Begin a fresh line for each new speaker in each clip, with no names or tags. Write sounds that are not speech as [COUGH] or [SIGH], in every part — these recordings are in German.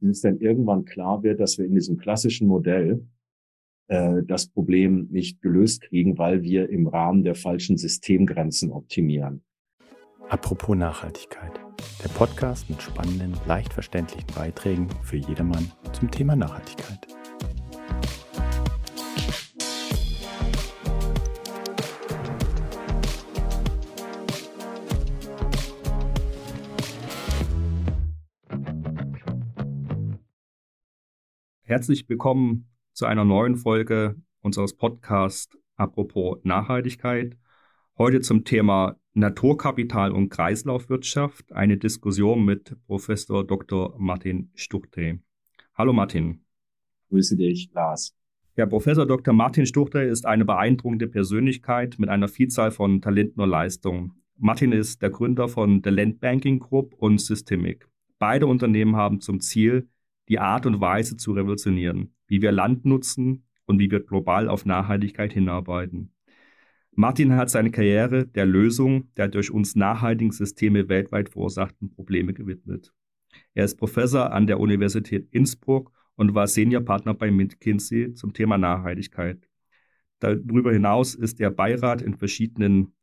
bis es dann irgendwann klar wird, dass wir in diesem klassischen Modell äh, das Problem nicht gelöst kriegen, weil wir im Rahmen der falschen Systemgrenzen optimieren.
Apropos Nachhaltigkeit. Der Podcast mit spannenden, leicht verständlichen Beiträgen für jedermann zum Thema Nachhaltigkeit.
Herzlich willkommen zu einer neuen Folge unseres Podcasts Apropos Nachhaltigkeit. Heute zum Thema Naturkapital und Kreislaufwirtschaft, eine Diskussion mit Professor Dr. Martin Stuchte. Hallo Martin.
Grüße dich, Lars.
Herr Professor Dr. Martin Stuchte ist eine beeindruckende Persönlichkeit mit einer Vielzahl von Talenten und Leistungen. Martin ist der Gründer von The Land Banking Group und Systemic. Beide Unternehmen haben zum Ziel, die Art und Weise zu revolutionieren, wie wir Land nutzen und wie wir global auf Nachhaltigkeit hinarbeiten. Martin hat seine Karriere der Lösung der durch uns nachhaltigen Systeme weltweit verursachten Probleme gewidmet. Er ist Professor an der Universität Innsbruck und war Seniorpartner bei McKinsey zum Thema Nachhaltigkeit. Darüber hinaus ist er Beirat in verschiedenen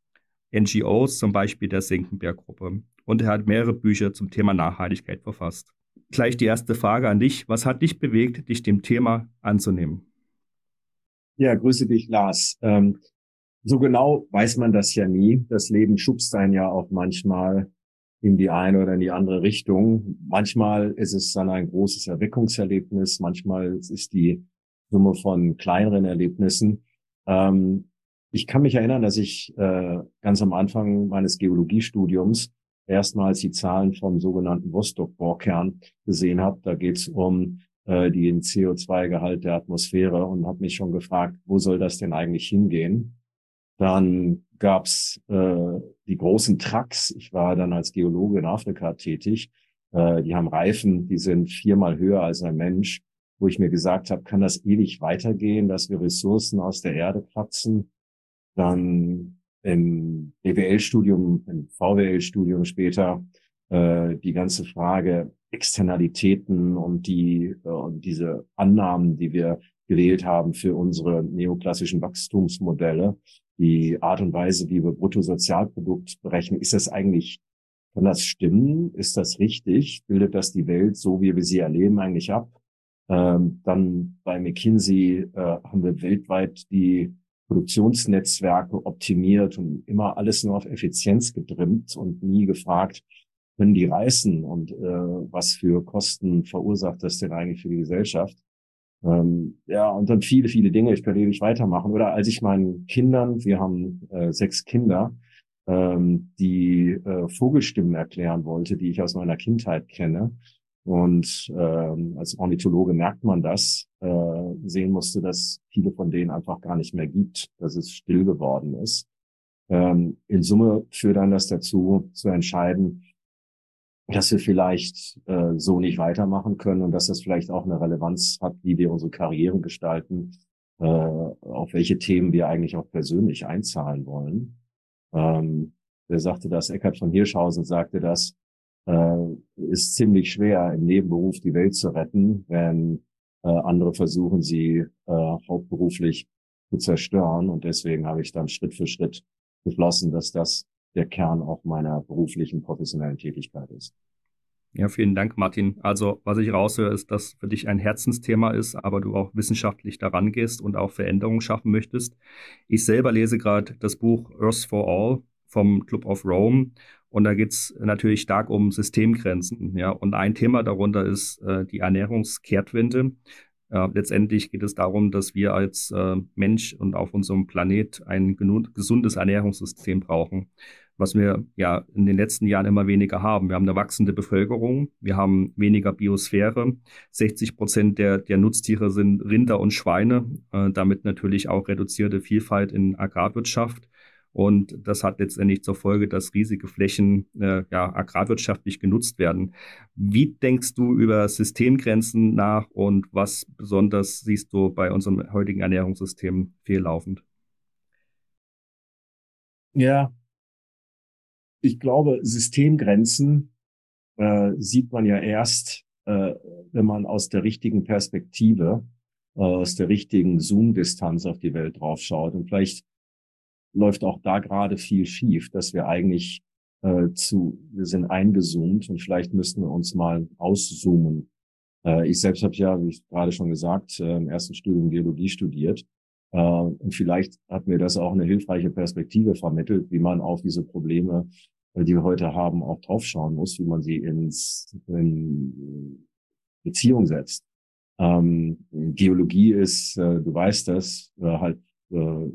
NGOs, zum Beispiel der Senckenberg-Gruppe. Und er hat mehrere Bücher zum Thema Nachhaltigkeit verfasst gleich die erste Frage an dich. Was hat dich bewegt, dich dem Thema anzunehmen?
Ja, grüße dich, Lars. Ähm, so genau weiß man das ja nie. Das Leben schubst einen ja auch manchmal in die eine oder in die andere Richtung. Manchmal ist es dann ein großes Erweckungserlebnis, manchmal ist die Summe von kleineren Erlebnissen. Ähm, ich kann mich erinnern, dass ich äh, ganz am Anfang meines Geologiestudiums erstmals die Zahlen vom sogenannten Vostok-Bohrkern gesehen habe. Da geht es um äh, den CO2-Gehalt der Atmosphäre und habe mich schon gefragt, wo soll das denn eigentlich hingehen? Dann gab's äh, die großen Trucks. Ich war dann als Geologe in Afrika tätig. Äh, die haben Reifen, die sind viermal höher als ein Mensch, wo ich mir gesagt habe, kann das ewig weitergehen, dass wir Ressourcen aus der Erde platzen? Dann im BWL-Studium, im VWL-Studium später äh, die ganze Frage Externalitäten und die äh, und diese Annahmen, die wir gewählt haben für unsere neoklassischen Wachstumsmodelle, die Art und Weise, wie wir Bruttosozialprodukt berechnen, ist das eigentlich, kann das stimmen? Ist das richtig? Bildet das die Welt so, wie wir sie erleben, eigentlich ab? Ähm, dann bei McKinsey äh, haben wir weltweit die Produktionsnetzwerke optimiert und immer alles nur auf Effizienz getrimmt und nie gefragt, können die reißen und äh, was für Kosten verursacht das denn eigentlich für die Gesellschaft? Ähm, ja, und dann viele, viele Dinge. Ich könnte ewig weitermachen. Oder als ich meinen Kindern, wir haben äh, sechs Kinder, ähm, die äh, Vogelstimmen erklären wollte, die ich aus meiner Kindheit kenne, und ähm, als Ornithologe merkt man das, äh, sehen musste, dass viele von denen einfach gar nicht mehr gibt, dass es still geworden ist. Ähm, in Summe führt dann das dazu, zu entscheiden, dass wir vielleicht äh, so nicht weitermachen können und dass das vielleicht auch eine Relevanz hat, wie wir unsere Karriere gestalten, äh, auf welche Themen wir eigentlich auch persönlich einzahlen wollen. Ähm, wer sagte das? Eckhard von Hirschhausen sagte das, äh, ist ziemlich schwer, im Nebenberuf die Welt zu retten, wenn äh, andere versuchen, sie äh, hauptberuflich zu zerstören. Und deswegen habe ich dann Schritt für Schritt beschlossen, dass das der Kern auch meiner beruflichen, professionellen Tätigkeit ist.
Ja, vielen Dank, Martin. Also, was ich raushöre, ist, dass für dich ein Herzensthema ist, aber du auch wissenschaftlich daran gehst und auch Veränderungen schaffen möchtest. Ich selber lese gerade das Buch Earth for All vom Club of Rome und da geht es natürlich stark um Systemgrenzen. Ja. Und ein Thema darunter ist äh, die Ernährungskehrtwende. Äh, letztendlich geht es darum, dass wir als äh, Mensch und auf unserem Planet ein gesundes Ernährungssystem brauchen, was wir ja in den letzten Jahren immer weniger haben. Wir haben eine wachsende Bevölkerung, wir haben weniger Biosphäre. 60 Prozent der, der Nutztiere sind Rinder und Schweine, äh, damit natürlich auch reduzierte Vielfalt in Agrarwirtschaft. Und das hat letztendlich zur Folge, dass riesige Flächen äh, ja, agrarwirtschaftlich genutzt werden. Wie denkst du über Systemgrenzen nach und was besonders siehst du bei unserem heutigen Ernährungssystem fehllaufend?
Ja, ich glaube, Systemgrenzen äh, sieht man ja erst, äh, wenn man aus der richtigen Perspektive, äh, aus der richtigen Zoom-Distanz auf die Welt draufschaut. Und vielleicht läuft auch da gerade viel schief, dass wir eigentlich äh, zu, wir sind eingezoomt und vielleicht müssten wir uns mal auszoomen. Äh, ich selbst habe ja, wie ich gerade schon gesagt, äh, im ersten Studium Geologie studiert. Äh, und vielleicht hat mir das auch eine hilfreiche Perspektive vermittelt, wie man auf diese Probleme, äh, die wir heute haben, auch draufschauen muss, wie man sie ins in Beziehung setzt. Ähm, Geologie ist, äh, du weißt das, äh, halt äh,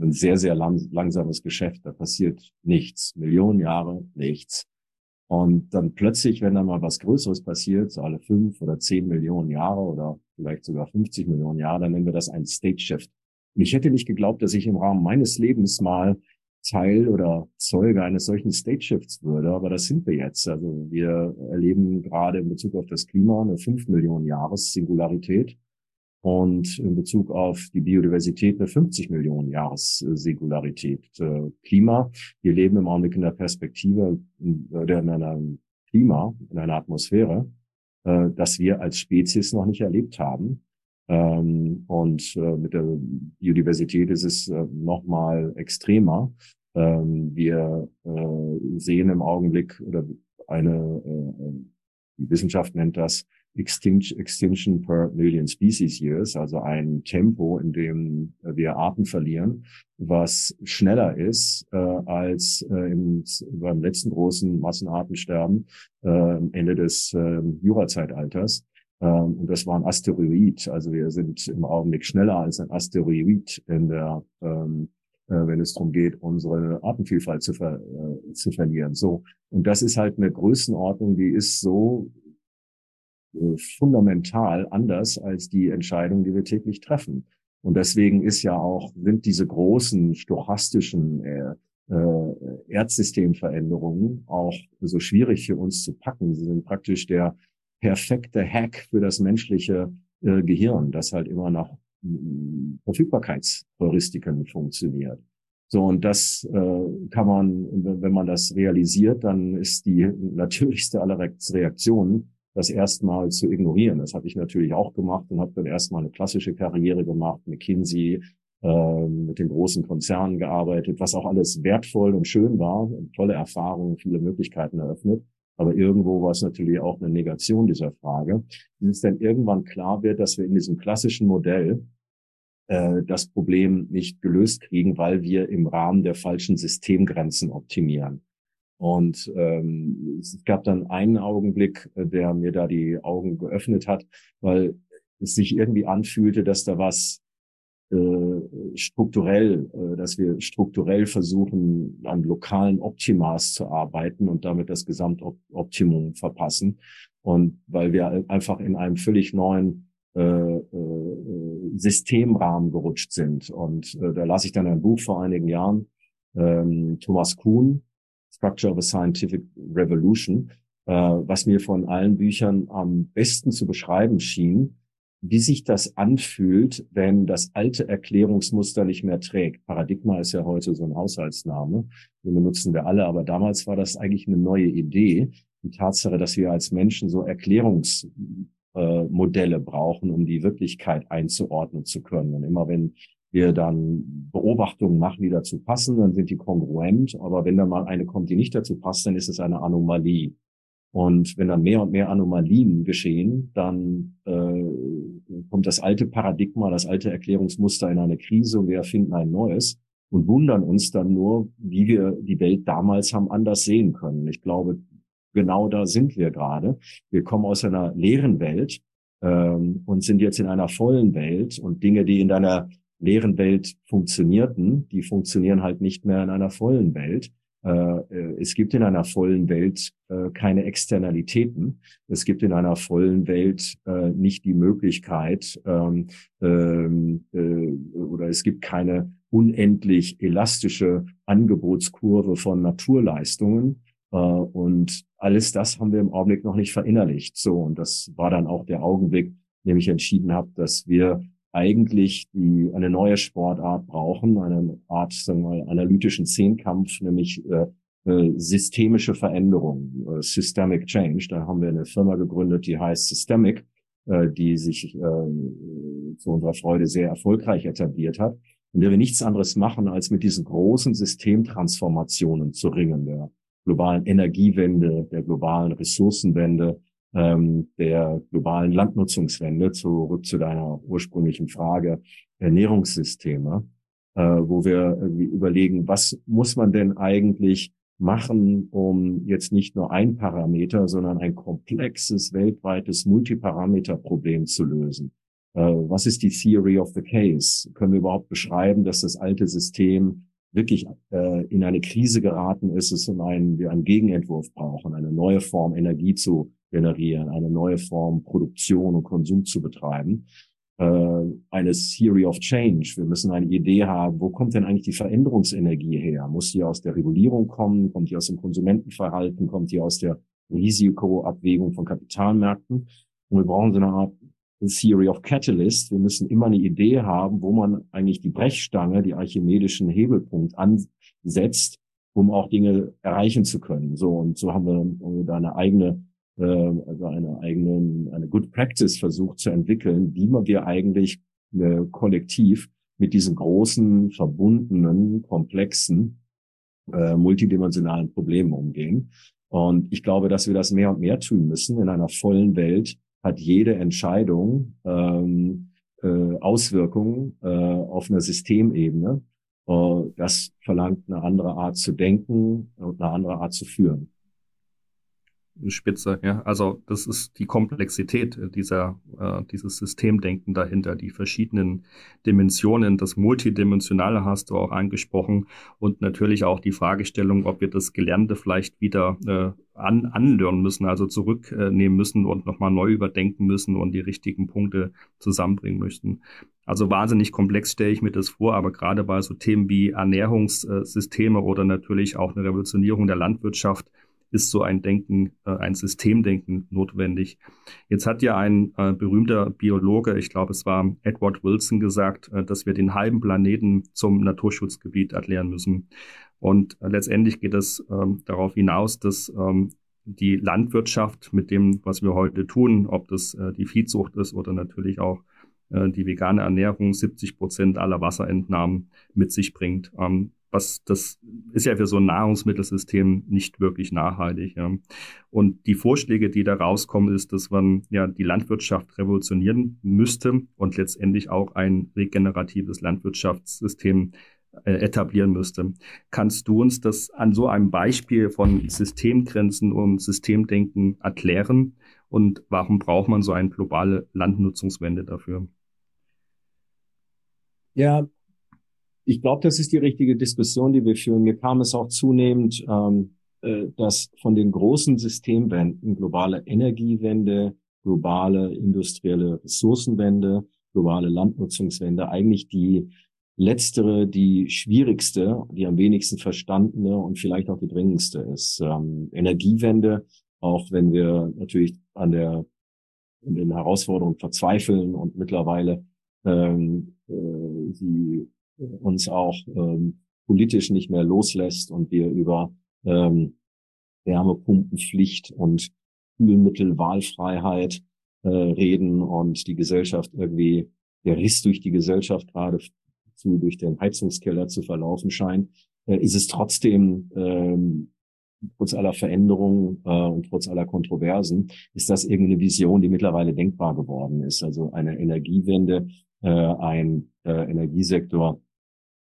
ein sehr, sehr lang, langsames Geschäft. Da passiert nichts. Millionen Jahre nichts. Und dann plötzlich, wenn da mal was Größeres passiert, so alle fünf oder zehn Millionen Jahre oder vielleicht sogar 50 Millionen Jahre, dann nennen wir das ein State Shift. Und ich hätte nicht geglaubt, dass ich im Rahmen meines Lebens mal Teil oder Zeuge eines solchen State Shifts würde, aber das sind wir jetzt. Also wir erleben gerade in Bezug auf das Klima eine fünf Millionen Jahres Singularität und in Bezug auf die Biodiversität eine 50 Millionen Jahres Singularität. Äh, Klima, wir leben im Augenblick in der Perspektive in, in einer Klima, in einer Atmosphäre, äh, dass wir als Spezies noch nicht erlebt haben. Ähm, und äh, mit der Biodiversität ist es noch mal extremer. Ähm, wir sehen im Augenblick oder eine, die Wissenschaft nennt das Extinction per Million Species Years, also ein Tempo, in dem wir Arten verlieren, was schneller ist äh, als äh, im, beim letzten großen Massenartensterben äh, Ende des äh, Jurazeitalters. Ähm, und das war ein Asteroid. Also wir sind im Augenblick schneller als ein Asteroid in der ähm, äh, wenn es darum geht, unsere Artenvielfalt zu, ver, äh, zu verlieren. So. Und das ist halt eine Größenordnung, die ist so äh, fundamental anders als die Entscheidungen, die wir täglich treffen. Und deswegen ist ja auch, sind diese großen stochastischen äh, äh, Erdsystemveränderungen auch so schwierig für uns zu packen. Sie sind praktisch der perfekte Hack für das menschliche äh, Gehirn, das halt immer nach äh, Verfügbarkeitsheuristiken funktioniert. So, und das äh, kann man, wenn man das realisiert, dann ist die [LAUGHS] natürlichste aller Reaktionen, das erstmal zu ignorieren. Das habe ich natürlich auch gemacht und habe dann erstmal eine klassische Karriere gemacht, McKinsey, äh, mit den großen Konzernen gearbeitet, was auch alles wertvoll und schön war, tolle Erfahrungen, viele Möglichkeiten eröffnet. Aber irgendwo war es natürlich auch eine Negation dieser Frage. Bis es dann irgendwann klar wird, dass wir in diesem klassischen Modell äh, das Problem nicht gelöst kriegen, weil wir im Rahmen der falschen Systemgrenzen optimieren. Und ähm, es gab dann einen Augenblick, äh, der mir da die Augen geöffnet hat, weil es sich irgendwie anfühlte, dass da was äh, strukturell, äh, dass wir strukturell versuchen, an lokalen Optimas zu arbeiten und damit das Gesamtoptimum verpassen. Und weil wir einfach in einem völlig neuen äh, äh, Systemrahmen gerutscht sind. Und äh, da las ich dann ein Buch vor einigen Jahren, ähm, Thomas Kuhn, Structure of a Scientific Revolution, äh, was mir von allen Büchern am besten zu beschreiben schien, wie sich das anfühlt, wenn das alte Erklärungsmuster nicht mehr trägt. Paradigma ist ja heute so ein Haushaltsname, den benutzen wir alle, aber damals war das eigentlich eine neue Idee. Die Tatsache, dass wir als Menschen so Erklärungsmodelle äh, brauchen, um die Wirklichkeit einzuordnen zu können. Und immer wenn wir dann Beobachtungen machen, die dazu passen, dann sind die kongruent. Aber wenn dann mal eine kommt, die nicht dazu passt, dann ist es eine Anomalie. Und wenn dann mehr und mehr Anomalien geschehen, dann äh, kommt das alte Paradigma, das alte Erklärungsmuster in eine Krise und wir erfinden ein neues und wundern uns dann nur, wie wir die Welt damals haben anders sehen können. Ich glaube, genau da sind wir gerade. Wir kommen aus einer leeren Welt ähm, und sind jetzt in einer vollen Welt und Dinge, die in deiner leeren Welt funktionierten, die funktionieren halt nicht mehr in einer vollen Welt. Äh, äh, es gibt in einer vollen Welt äh, keine Externalitäten. Es gibt in einer vollen Welt nicht die Möglichkeit ähm, ähm, oder es gibt keine unendlich elastische Angebotskurve von Naturleistungen. Und alles das haben wir im Augenblick noch nicht verinnerlicht. So, und das war dann auch der Augenblick, in dem ich entschieden habe, dass wir eigentlich die eine neue Sportart brauchen, eine Art, sagen wir mal, analytischen Zehnkampf, nämlich äh, äh, systemische Veränderung, äh, Systemic Change. Da haben wir eine Firma gegründet, die heißt Systemic, äh, die sich äh, zu unserer Freude sehr erfolgreich etabliert hat. Und der wir nichts anderes machen, als mit diesen großen Systemtransformationen zu ringen, der globalen Energiewende, der globalen Ressourcenwende, ähm, der globalen Landnutzungswende, zurück zu deiner ursprünglichen Frage, Ernährungssysteme, äh, wo wir überlegen, was muss man denn eigentlich machen, um jetzt nicht nur ein Parameter, sondern ein komplexes, weltweites Multiparameter-Problem zu lösen. Äh, was ist die Theory of the Case? Können wir überhaupt beschreiben, dass das alte System wirklich äh, in eine Krise geraten ist, es und ein, wir einen Gegenentwurf brauchen, eine neue Form Energie zu generieren, eine neue Form Produktion und Konsum zu betreiben, äh, eine Theory of Change. Wir müssen eine Idee haben, wo kommt denn eigentlich die Veränderungsenergie her? Muss die aus der Regulierung kommen? Kommt die aus dem Konsumentenverhalten? Kommt die aus der Risikoabwägung von Kapitalmärkten? Und wir brauchen so eine Art Theory of Catalyst. Wir müssen immer eine Idee haben, wo man eigentlich die Brechstange, die archimedischen Hebelpunkt ansetzt, um auch Dinge erreichen zu können. So und so haben wir da eine eigene, äh, also eine eigene, eine Good Practice versucht zu entwickeln, wie man wir eigentlich äh, kollektiv mit diesen großen, verbundenen, komplexen, äh, multidimensionalen Problemen umgehen. Und ich glaube, dass wir das mehr und mehr tun müssen in einer vollen Welt, hat jede Entscheidung ähm, äh, Auswirkungen äh, auf einer Systemebene. Äh, das verlangt eine andere Art zu denken und eine andere Art zu führen.
Spitze, ja. Also das ist die Komplexität dieser, äh, dieses Systemdenken dahinter, die verschiedenen Dimensionen, das Multidimensionale hast du auch angesprochen und natürlich auch die Fragestellung, ob wir das Gelernte vielleicht wieder äh, an, anlernen müssen, also zurücknehmen müssen und nochmal neu überdenken müssen und die richtigen Punkte zusammenbringen müssen. Also wahnsinnig komplex stelle ich mir das vor, aber gerade bei so Themen wie Ernährungssysteme oder natürlich auch eine Revolutionierung der Landwirtschaft, ist so ein Denken, äh, ein Systemdenken notwendig. Jetzt hat ja ein äh, berühmter Biologe, ich glaube es war Edward Wilson, gesagt, äh, dass wir den halben Planeten zum Naturschutzgebiet erklären müssen. Und äh, letztendlich geht es ähm, darauf hinaus, dass ähm, die Landwirtschaft mit dem, was wir heute tun, ob das äh, die Viehzucht ist oder natürlich auch äh, die vegane Ernährung 70 Prozent aller Wasserentnahmen mit sich bringt. Was das ist ja für so ein Nahrungsmittelsystem nicht wirklich nachhaltig. Ja. Und die Vorschläge, die da rauskommen, ist, dass man ja die Landwirtschaft revolutionieren müsste und letztendlich auch ein regeneratives Landwirtschaftssystem äh, etablieren müsste. Kannst du uns das an so einem Beispiel von Systemgrenzen und Systemdenken erklären? Und warum braucht man so eine globale Landnutzungswende dafür?
Ja, ich glaube, das ist die richtige Diskussion, die wir führen. Mir kam es auch zunehmend, ähm, äh, dass von den großen Systemwenden, globale Energiewende, globale industrielle Ressourcenwende, globale Landnutzungswende, eigentlich die letztere, die schwierigste, die am wenigsten verstandene und vielleicht auch die dringendste ist. Ähm, Energiewende, auch wenn wir natürlich an der in den Herausforderungen verzweifeln und mittlerweile ähm, äh, sie uns auch ähm, politisch nicht mehr loslässt und wir über ähm, Wärmepumpenpflicht und Kühlmittelwahlfreiheit äh, reden und die Gesellschaft irgendwie, der Riss durch die Gesellschaft gerade zu, durch den Heizungskeller zu verlaufen scheint, äh, ist es trotzdem, ähm, trotz aller Veränderungen äh, und trotz aller Kontroversen, ist das irgendeine Vision, die mittlerweile denkbar geworden ist. Also eine Energiewende, äh, ein äh, Energiesektor,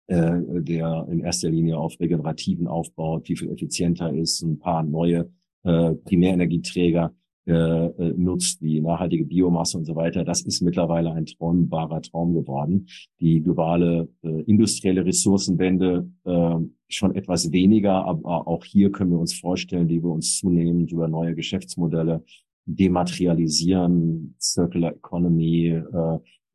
äh, der in erster Linie auf regenerativen aufbaut, die viel effizienter ist, ein paar neue äh, Primärenergieträger äh, nutzt, wie nachhaltige Biomasse und so weiter. Das ist mittlerweile ein träumbarer Traum geworden. Die globale industrielle Ressourcenwende schon etwas weniger, aber auch hier können wir uns vorstellen, wie wir uns zunehmend über neue Geschäftsmodelle dematerialisieren, Circular Economy,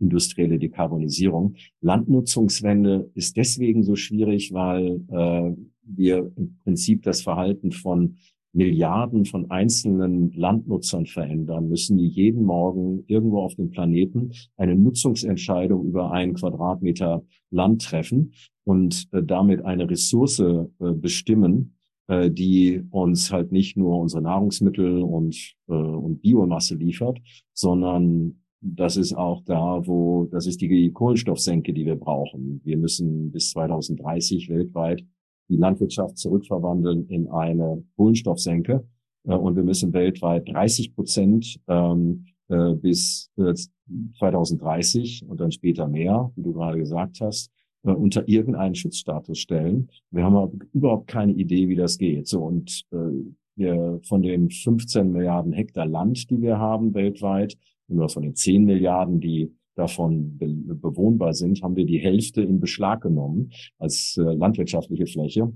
industrielle Dekarbonisierung. Landnutzungswende ist deswegen so schwierig, weil äh, wir im Prinzip das Verhalten von Milliarden von einzelnen Landnutzern verändern müssen, die jeden Morgen irgendwo auf dem Planeten eine Nutzungsentscheidung über einen Quadratmeter Land treffen und äh, damit eine Ressource äh, bestimmen, äh, die uns halt nicht nur unsere Nahrungsmittel und, äh, und Biomasse liefert, sondern das ist auch da, wo, das ist die Kohlenstoffsenke, die wir brauchen. Wir müssen bis 2030 weltweit die Landwirtschaft zurückverwandeln in eine Kohlenstoffsenke. Äh, und wir müssen weltweit 30 Prozent ähm, äh, bis äh, 2030 und dann später mehr, wie du gerade gesagt hast, äh, unter irgendeinen Schutzstatus stellen. Wir haben überhaupt keine Idee, wie das geht. So und äh, wir von den 15 Milliarden Hektar Land, die wir haben weltweit, nur von den 10 Milliarden, die davon be bewohnbar sind, haben wir die Hälfte in Beschlag genommen als äh, landwirtschaftliche Fläche.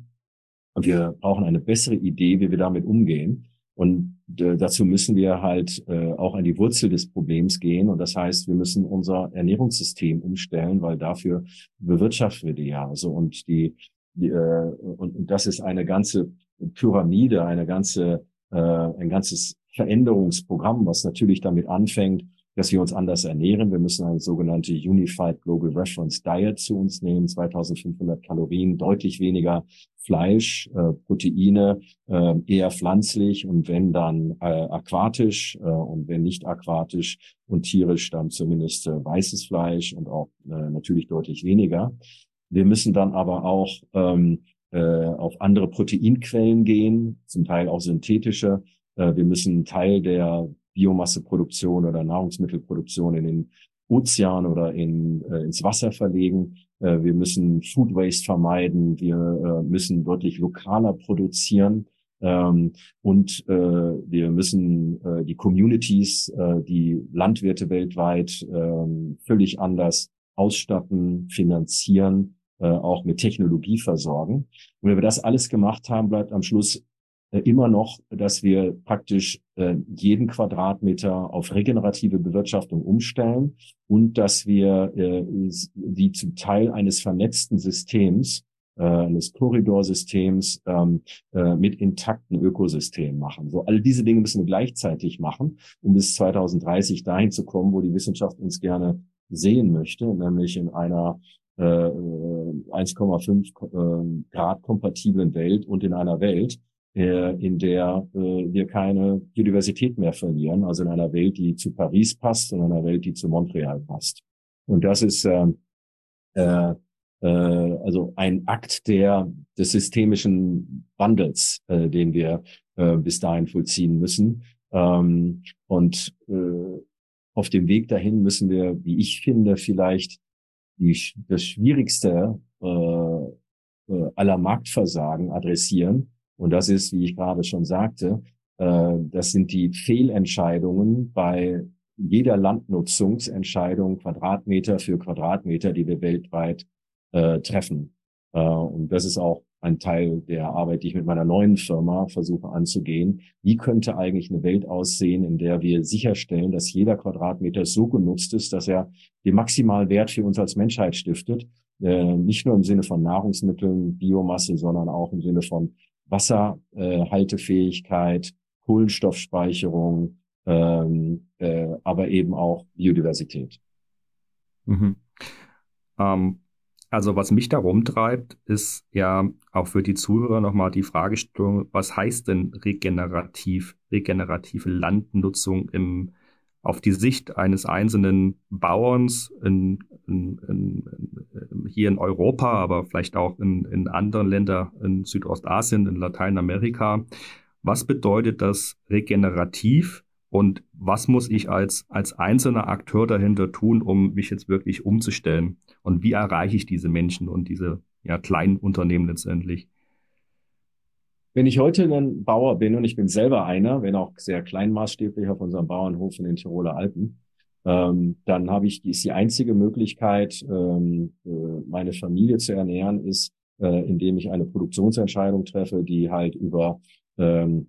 Und wir brauchen eine bessere Idee, wie wir damit umgehen. Und äh, dazu müssen wir halt äh, auch an die Wurzel des Problems gehen. Und das heißt, wir müssen unser Ernährungssystem umstellen, weil dafür bewirtschaften wir die ja. Also und die, die äh, und, und das ist eine ganze Pyramide, eine ganze äh, ein ganzes Veränderungsprogramm, was natürlich damit anfängt, dass wir uns anders ernähren. Wir müssen eine sogenannte Unified Global Reference Diet zu uns nehmen, 2500 Kalorien, deutlich weniger Fleisch, äh, Proteine, äh, eher pflanzlich und wenn dann äh, aquatisch äh, und wenn nicht aquatisch und tierisch dann zumindest äh, weißes Fleisch und auch äh, natürlich deutlich weniger. Wir müssen dann aber auch ähm, äh, auf andere Proteinquellen gehen, zum Teil auch synthetische. Äh, wir müssen Teil der Biomasseproduktion oder Nahrungsmittelproduktion in den Ozean oder in, äh, ins Wasser verlegen. Äh, wir müssen Food Waste vermeiden. Wir äh, müssen deutlich lokaler produzieren. Ähm, und äh, wir müssen äh, die Communities, äh, die Landwirte weltweit äh, völlig anders ausstatten, finanzieren, äh, auch mit Technologie versorgen. Und wenn wir das alles gemacht haben, bleibt am Schluss immer noch, dass wir praktisch äh, jeden Quadratmeter auf regenerative Bewirtschaftung umstellen und dass wir äh, die zum Teil eines vernetzten Systems, äh, eines Korridorsystems ähm, äh, mit intakten Ökosystemen machen. So all diese Dinge müssen wir gleichzeitig machen, um bis 2030 dahin zu kommen, wo die Wissenschaft uns gerne sehen möchte, nämlich in einer 1,5 äh, Grad kompatiblen Welt und in einer Welt, äh, in der äh, wir keine Biodiversität mehr verlieren, also in einer Welt, die zu Paris passt und einer Welt, die zu Montreal passt. Und das ist äh, äh, äh, also ein Akt der des systemischen Wandels, äh, den wir äh, bis dahin vollziehen müssen. Ähm, und äh, auf dem Weg dahin müssen wir, wie ich finde, vielleicht die, das Schwierigste äh, äh aller Marktversagen adressieren, und das ist, wie ich gerade schon sagte, äh, das sind die Fehlentscheidungen bei jeder Landnutzungsentscheidung Quadratmeter für Quadratmeter, die wir weltweit äh, treffen. Äh, und das ist auch ein Teil der Arbeit, die ich mit meiner neuen Firma versuche anzugehen. Wie könnte eigentlich eine Welt aussehen, in der wir sicherstellen, dass jeder Quadratmeter so genutzt ist, dass er den maximalen Wert für uns als Menschheit stiftet? Äh, nicht nur im Sinne von Nahrungsmitteln, Biomasse, sondern auch im Sinne von Wasserhaltefähigkeit, Kohlenstoffspeicherung, ähm, äh, aber eben auch Biodiversität.
Mhm. Ähm, also was mich da rumtreibt, ist ja auch für die Zuhörer nochmal die Fragestellung, was heißt denn regenerativ, regenerative Landnutzung im auf die Sicht eines einzelnen Bauerns in, in, in, hier in Europa, aber vielleicht auch in, anderen Ländern in Südostasien, in Lateinamerika. Was bedeutet das regenerativ und was muss ich als, als einzelner Akteur dahinter tun, um mich jetzt wirklich umzustellen? Und wie erreiche ich diese Menschen und diese ja, kleinen Unternehmen letztendlich?
Wenn ich heute ein Bauer bin und ich bin selber einer, wenn auch sehr kleinmaßstäblich auf unserem Bauernhof in den Tiroler Alpen, ähm, dann habe ich, ist die einzige Möglichkeit, ähm, äh, meine Familie zu ernähren, ist, äh, indem ich eine Produktionsentscheidung treffe, die halt über ähm,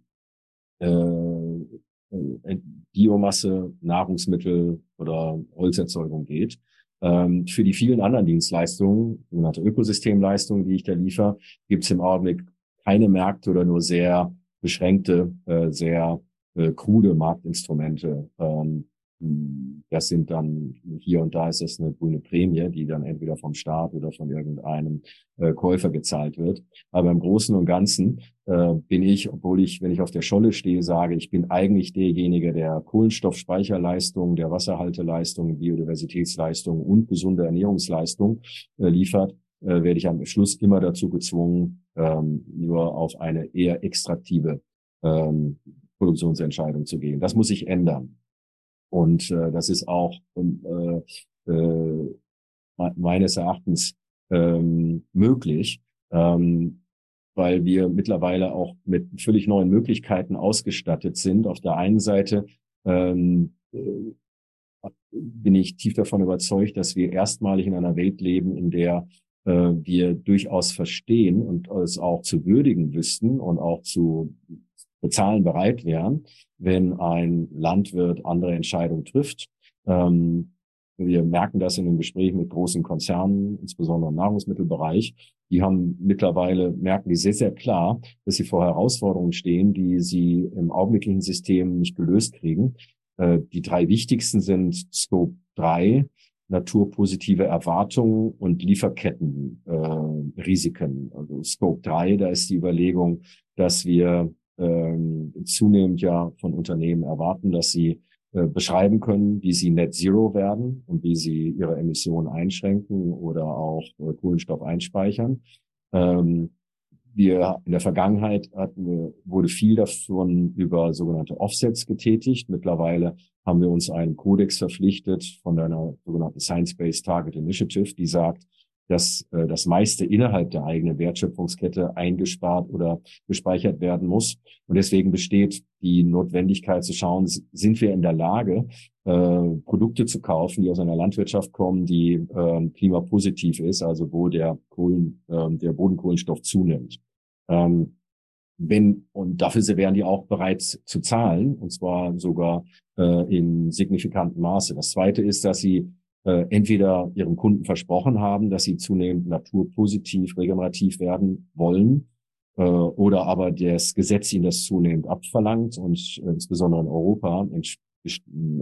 äh, äh Biomasse, Nahrungsmittel oder Holzerzeugung geht. Ähm, für die vielen anderen Dienstleistungen, sogenannte Ökosystemleistungen, die ich da liefere, gibt es im Augenblick keine Märkte oder nur sehr beschränkte, äh, sehr äh, krude Marktinstrumente. Ähm, das sind dann hier und da ist das eine grüne Prämie, die dann entweder vom Staat oder von irgendeinem äh, Käufer gezahlt wird. Aber im Großen und Ganzen bin ich, obwohl ich, wenn ich auf der Scholle stehe, sage, ich bin eigentlich derjenige, der Kohlenstoffspeicherleistung, der Wasserhalteleistung, Biodiversitätsleistung und gesunde Ernährungsleistung äh, liefert, äh, werde ich am Schluss immer dazu gezwungen, ähm, nur auf eine eher extraktive ähm, Produktionsentscheidung zu gehen. Das muss sich ändern. Und äh, das ist auch äh, äh, meines Erachtens ähm, möglich, ähm, weil wir mittlerweile auch mit völlig neuen Möglichkeiten ausgestattet sind. Auf der einen Seite ähm, äh, bin ich tief davon überzeugt, dass wir erstmalig in einer Welt leben, in der äh, wir durchaus verstehen und es auch zu würdigen wüssten und auch zu bezahlen bereit wären, wenn ein Landwirt andere Entscheidungen trifft. Ähm, wir merken das in den Gesprächen mit großen Konzernen, insbesondere im Nahrungsmittelbereich. Die haben mittlerweile, merken die sehr, sehr klar, dass sie vor Herausforderungen stehen, die sie im augenblicklichen System nicht gelöst kriegen. Äh, die drei wichtigsten sind Scope 3, naturpositive Erwartungen und Lieferkettenrisiken. Äh, also Scope 3, da ist die Überlegung, dass wir ähm, zunehmend ja von Unternehmen erwarten, dass sie äh, beschreiben können, wie sie Net Zero werden und wie sie ihre Emissionen einschränken oder auch äh, Kohlenstoff einspeichern. Ähm, wir in der Vergangenheit hatten, wurde viel davon über sogenannte Offsets getätigt. Mittlerweile haben wir uns einen Kodex verpflichtet von einer sogenannten Science-Based Target Initiative, die sagt, dass äh, das meiste innerhalb der eigenen Wertschöpfungskette eingespart oder gespeichert werden muss. Und deswegen besteht die Notwendigkeit zu schauen, sind wir in der Lage, äh, Produkte zu kaufen, die aus einer Landwirtschaft kommen, die äh, klimapositiv ist, also wo der Kohlen, äh, der Bodenkohlenstoff zunimmt. Ähm, wenn, und dafür wären die auch bereit zu zahlen, und zwar sogar äh, in signifikantem Maße. Das zweite ist, dass sie äh, entweder ihrem Kunden versprochen haben, dass sie zunehmend naturpositiv, regenerativ werden wollen, äh, oder aber das Gesetz ihnen das zunehmend abverlangt und äh, insbesondere in Europa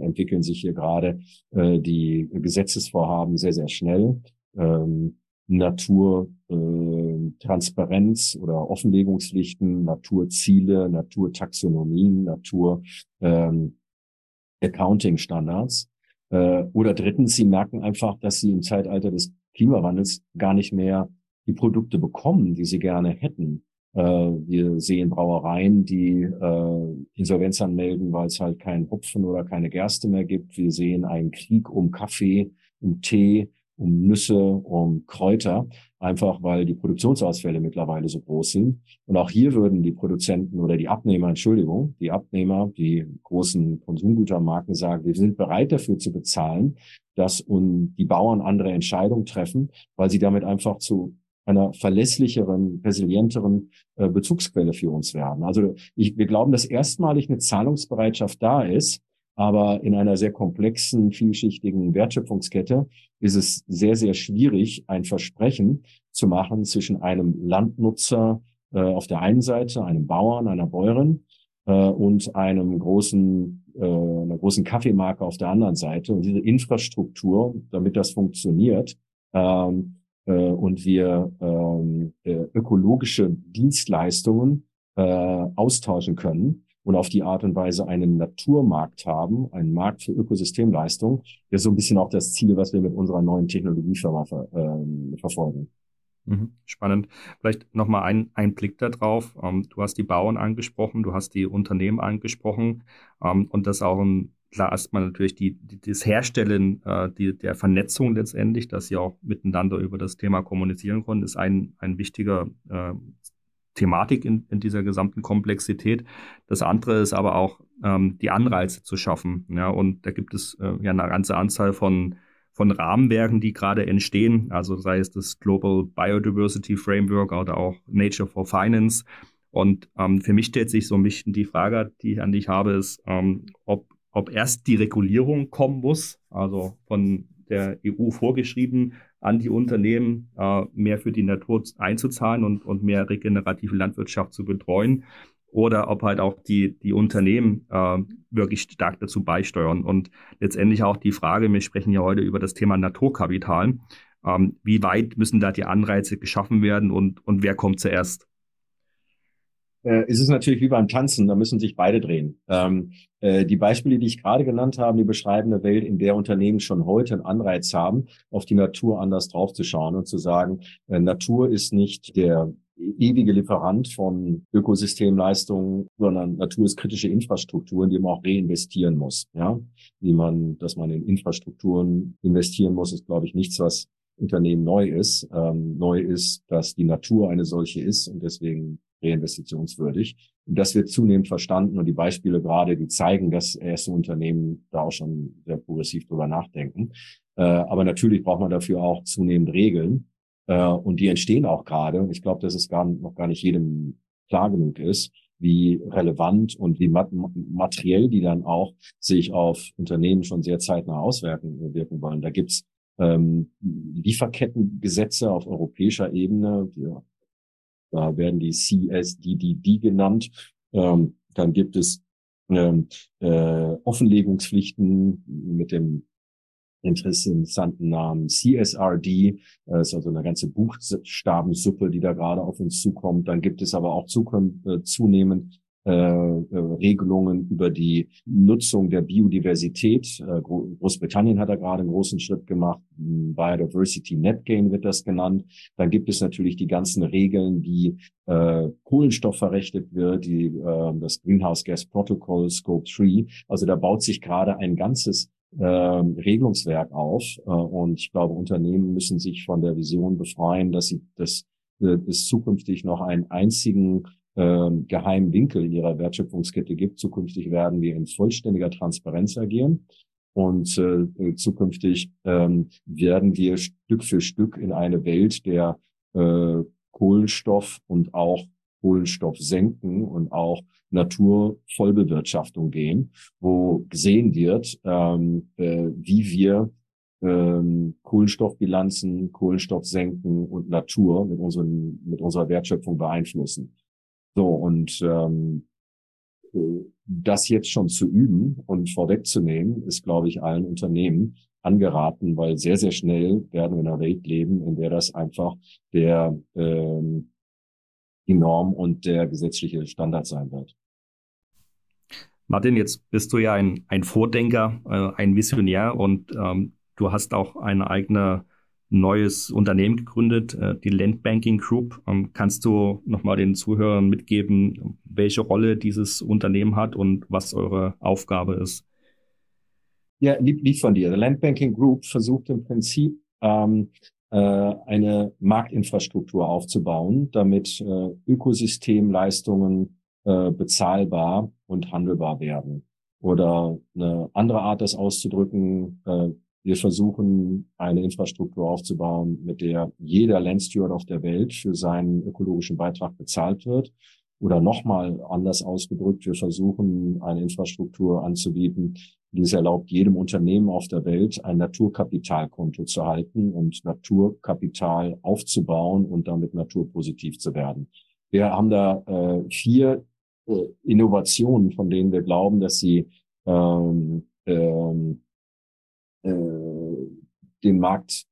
entwickeln sich hier gerade äh, die Gesetzesvorhaben sehr, sehr schnell. Ähm, Natur, äh, Transparenz oder Offenlegungspflichten, Naturziele, Naturtaxonomien, Natur ähm, Accounting Standards. Äh, oder drittens, sie merken einfach, dass sie im Zeitalter des Klimawandels gar nicht mehr die Produkte bekommen, die sie gerne hätten. Äh, wir sehen Brauereien, die äh, Insolvenz anmelden, weil es halt keinen Hopfen oder keine Gerste mehr gibt. Wir sehen einen Krieg um Kaffee, um Tee, um Nüsse, um Kräuter, einfach weil die Produktionsausfälle mittlerweile so groß sind. Und auch hier würden die Produzenten oder die Abnehmer, Entschuldigung, die Abnehmer, die großen Konsumgütermarken sagen, wir sind bereit dafür zu bezahlen, dass und die Bauern andere Entscheidungen treffen, weil sie damit einfach zu einer verlässlicheren, resilienteren äh, Bezugsquelle für uns werden. Also ich, wir glauben, dass erstmalig eine Zahlungsbereitschaft da ist, aber in einer sehr komplexen, vielschichtigen Wertschöpfungskette ist es sehr, sehr schwierig, ein Versprechen zu machen zwischen einem Landnutzer äh, auf der einen Seite, einem Bauern, einer Bäuerin äh, und einem großen, äh, einer großen Kaffeemarke auf der anderen Seite. Und diese Infrastruktur, damit das funktioniert, ähm, äh, und wir ähm, äh, ökologische Dienstleistungen äh, austauschen können, und auf die Art und Weise einen Naturmarkt haben, einen Markt für Ökosystemleistung, das ist so ein bisschen auch das Ziel, was wir mit unserer neuen Technologiefirma ver, äh, verfolgen.
Mhm, spannend. Vielleicht nochmal ein, ein Blick darauf. Ähm, du hast die Bauern angesprochen, du hast die Unternehmen angesprochen ähm, und das auch ein, klar erstmal natürlich die, die, das Herstellen äh, die, der Vernetzung letztendlich, dass sie auch miteinander über das Thema kommunizieren konnten, ist ein, ein wichtiger äh, Thematik in, in dieser gesamten Komplexität. Das andere ist aber auch ähm, die Anreize zu schaffen. Ja, und da gibt es äh, ja eine ganze Anzahl von von Rahmenwerken, die gerade entstehen, also sei es das Global Biodiversity Framework oder auch Nature for Finance. Und ähm, für mich stellt sich so ein bisschen die Frage, die ich an dich habe, ist, ähm, ob, ob erst die Regulierung kommen muss, also von der EU vorgeschrieben, an die Unternehmen, äh, mehr für die Natur einzuzahlen und, und mehr regenerative Landwirtschaft zu betreuen. oder ob halt auch die, die Unternehmen äh, wirklich stark dazu beisteuern. Und letztendlich auch die Frage, wir sprechen ja heute über das Thema Naturkapital. Ähm, wie weit müssen da die Anreize geschaffen werden und, und wer kommt zuerst?
Äh, ist es natürlich wie beim Tanzen, da müssen sich beide drehen. Ähm, äh, die Beispiele, die ich gerade genannt habe, die beschreiben eine Welt, in der Unternehmen schon heute einen Anreiz haben, auf die Natur anders draufzuschauen und zu sagen, äh, Natur ist nicht der ewige Lieferant von Ökosystemleistungen, sondern Natur ist kritische Infrastrukturen, die man auch reinvestieren muss. Ja, wie man, dass man in Infrastrukturen investieren muss, ist glaube ich nichts, was Unternehmen neu ist. Ähm, neu ist, dass die Natur eine solche ist und deswegen reinvestitionswürdig. Und das wird zunehmend verstanden und die Beispiele gerade, die zeigen, dass erste Unternehmen da auch schon sehr progressiv drüber nachdenken. Äh, aber natürlich braucht man dafür auch zunehmend Regeln. Äh, und die entstehen auch gerade. Und ich glaube, dass es gar, noch gar nicht jedem klar genug ist, wie relevant und wie materiell die dann auch sich auf Unternehmen schon sehr zeitnah auswirken wirken wollen. Da gibt's ähm, Lieferkettengesetze auf europäischer Ebene, die da werden die CSDDD genannt. Ähm, dann gibt es ähm, äh, Offenlegungspflichten mit dem interessanten Namen CSRD. Das ist also eine ganze Buchstabensuppe, die da gerade auf uns zukommt. Dann gibt es aber auch äh, zunehmend äh, äh, Regelungen über die Nutzung der Biodiversität. Äh, Großbritannien hat da gerade einen großen Schritt gemacht. Biodiversity Net Gain wird das genannt. Dann gibt es natürlich die ganzen Regeln, wie äh, Kohlenstoff verrechnet wird, die, äh, das Greenhouse Gas Protocol Scope 3. Also da baut sich gerade ein ganzes äh, Regelungswerk auf. Äh, und ich glaube, Unternehmen müssen sich von der Vision befreien, dass sie das, äh, es zukünftig noch einen einzigen äh, geheimen Winkel in ihrer Wertschöpfungskette gibt. Zukünftig werden wir in vollständiger Transparenz agieren. Und äh, zukünftig ähm, werden wir Stück für Stück in eine Welt der äh, Kohlenstoff und auch Kohlenstoff senken und auch Naturvollbewirtschaftung gehen, wo gesehen wird, ähm, äh, wie wir ähm, Kohlenstoffbilanzen, Kohlenstoff senken und Natur mit, unseren, mit unserer Wertschöpfung beeinflussen. So, und ähm, das jetzt schon zu üben und vorwegzunehmen, ist, glaube ich, allen Unternehmen angeraten, weil sehr, sehr schnell werden wir in einer Welt leben, in der das einfach der ähm, die Norm und der gesetzliche Standard sein wird.
Martin, jetzt bist du ja ein, ein Vordenker, äh, ein Visionär und ähm, du hast auch ein eigenes neues Unternehmen gegründet, äh, die Land Banking Group. Ähm, kannst du nochmal den Zuhörern mitgeben, welche Rolle dieses Unternehmen hat und was eure Aufgabe ist?
Ja, lieb, lieb von dir. Die Land Banking Group versucht im Prinzip ähm, äh, eine Marktinfrastruktur aufzubauen, damit äh, Ökosystemleistungen äh, bezahlbar und handelbar werden. Oder eine andere Art, das auszudrücken, äh, wir versuchen, eine Infrastruktur aufzubauen, mit der jeder Landsteward auf der Welt für seinen ökologischen Beitrag bezahlt wird. Oder nochmal anders ausgedrückt, wir versuchen, eine Infrastruktur anzubieten, die es erlaubt, jedem Unternehmen auf der Welt ein Naturkapitalkonto zu halten und Naturkapital aufzubauen und damit naturpositiv zu werden. Wir haben da äh, vier äh, Innovationen, von denen wir glauben, dass sie ähm, ähm, äh, den Markt,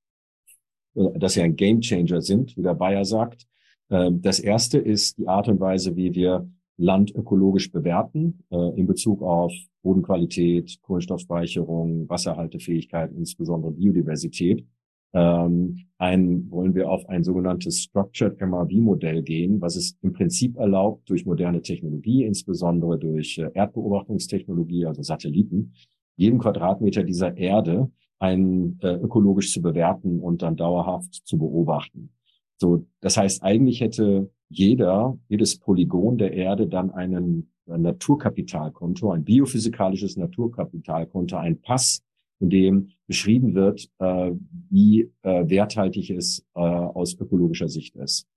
äh, dass sie ein Gamechanger sind, wie der Bayer sagt. Äh, das erste ist die Art und Weise, wie wir Land ökologisch bewerten äh, in Bezug auf Bodenqualität, Kohlenstoffspeicherung, Wasserhaltefähigkeit, insbesondere Biodiversität. Ähm, ein, wollen wir auf ein sogenanntes Structured MRV-Modell gehen, was es im Prinzip erlaubt, durch moderne Technologie, insbesondere durch äh, Erdbeobachtungstechnologie, also Satelliten, jeden Quadratmeter dieser Erde ein, äh, ökologisch zu bewerten und dann dauerhaft zu beobachten. So, das heißt, eigentlich hätte jeder, jedes Polygon der Erde dann einen, ein Naturkapitalkonto, ein biophysikalisches Naturkapitalkonto, ein Pass, in dem beschrieben wird, äh, wie äh, werthaltig es äh, aus ökologischer Sicht ist.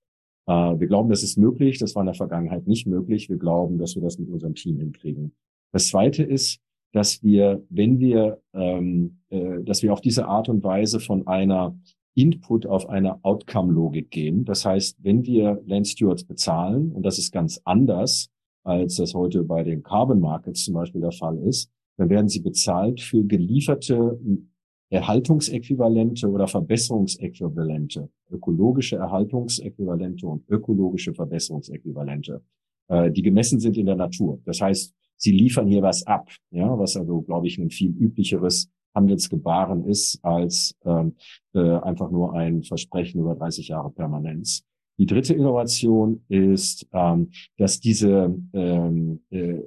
Äh, wir glauben, das ist möglich. Das war in der Vergangenheit nicht möglich. Wir glauben, dass wir das mit unserem Team hinkriegen. Das Zweite ist, dass wir, wenn wir, ähm, äh, dass wir auf diese Art und Weise von einer Input auf eine Outcome-Logik gehen. Das heißt, wenn wir Land Stewards bezahlen, und das ist ganz anders als das heute bei den Carbon Markets zum Beispiel der Fall ist, dann werden sie bezahlt für gelieferte Erhaltungsäquivalente oder Verbesserungsäquivalente, ökologische Erhaltungsäquivalente und ökologische Verbesserungsäquivalente, äh, die gemessen sind in der Natur. Das heißt, sie liefern hier was ab, ja, was also, glaube ich, ein viel üblicheres Handelsgebaren ist als ähm, äh, einfach nur ein Versprechen über 30 Jahre Permanenz. Die dritte Innovation ist, ähm, dass diese, ähm, äh,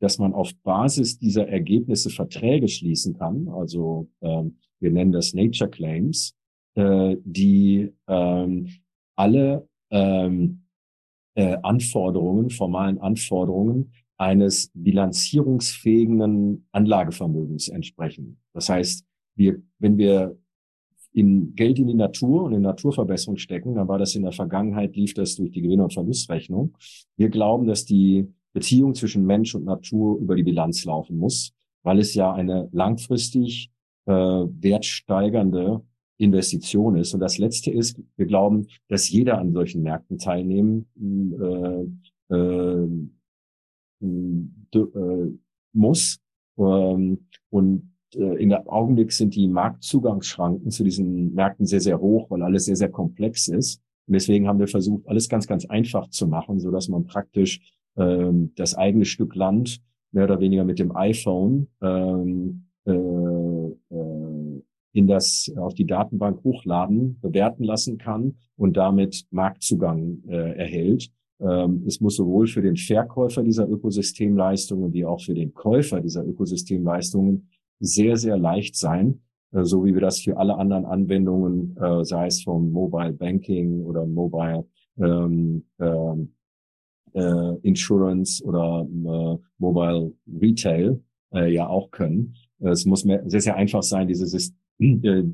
dass man auf Basis dieser Ergebnisse Verträge schließen kann. Also ähm, wir nennen das Nature Claims, äh, die ähm, alle ähm, äh, Anforderungen, formalen Anforderungen eines bilanzierungsfähigen Anlagevermögens entsprechen. Das heißt, wir, wenn wir in Geld in die Natur und in Naturverbesserung stecken, dann war das in der Vergangenheit, lief das durch die Gewinn- und Verlustrechnung. Wir glauben, dass die Beziehung zwischen Mensch und Natur über die Bilanz laufen muss, weil es ja eine langfristig äh, wertsteigernde Investition ist. Und das Letzte ist, wir glauben, dass jeder an solchen Märkten teilnehmen äh, äh, muss. Ähm, und äh, in der Augenblick sind die Marktzugangsschranken zu diesen Märkten sehr, sehr hoch, weil alles sehr, sehr komplex ist. Und deswegen haben wir versucht, alles ganz, ganz einfach zu machen, so dass man praktisch ähm, das eigene Stück Land mehr oder weniger mit dem iPhone ähm, äh, äh, in das auf die Datenbank hochladen, bewerten lassen kann und damit Marktzugang äh, erhält. Ähm, es muss sowohl für den Verkäufer dieser Ökosystemleistungen wie auch für den Käufer dieser Ökosystemleistungen sehr, sehr leicht sein, äh, so wie wir das für alle anderen Anwendungen, äh, sei es vom Mobile Banking oder Mobile ähm, ähm, äh, Insurance oder äh, Mobile Retail äh, ja auch können. Es muss mehr, sehr, sehr einfach sein, diese äh,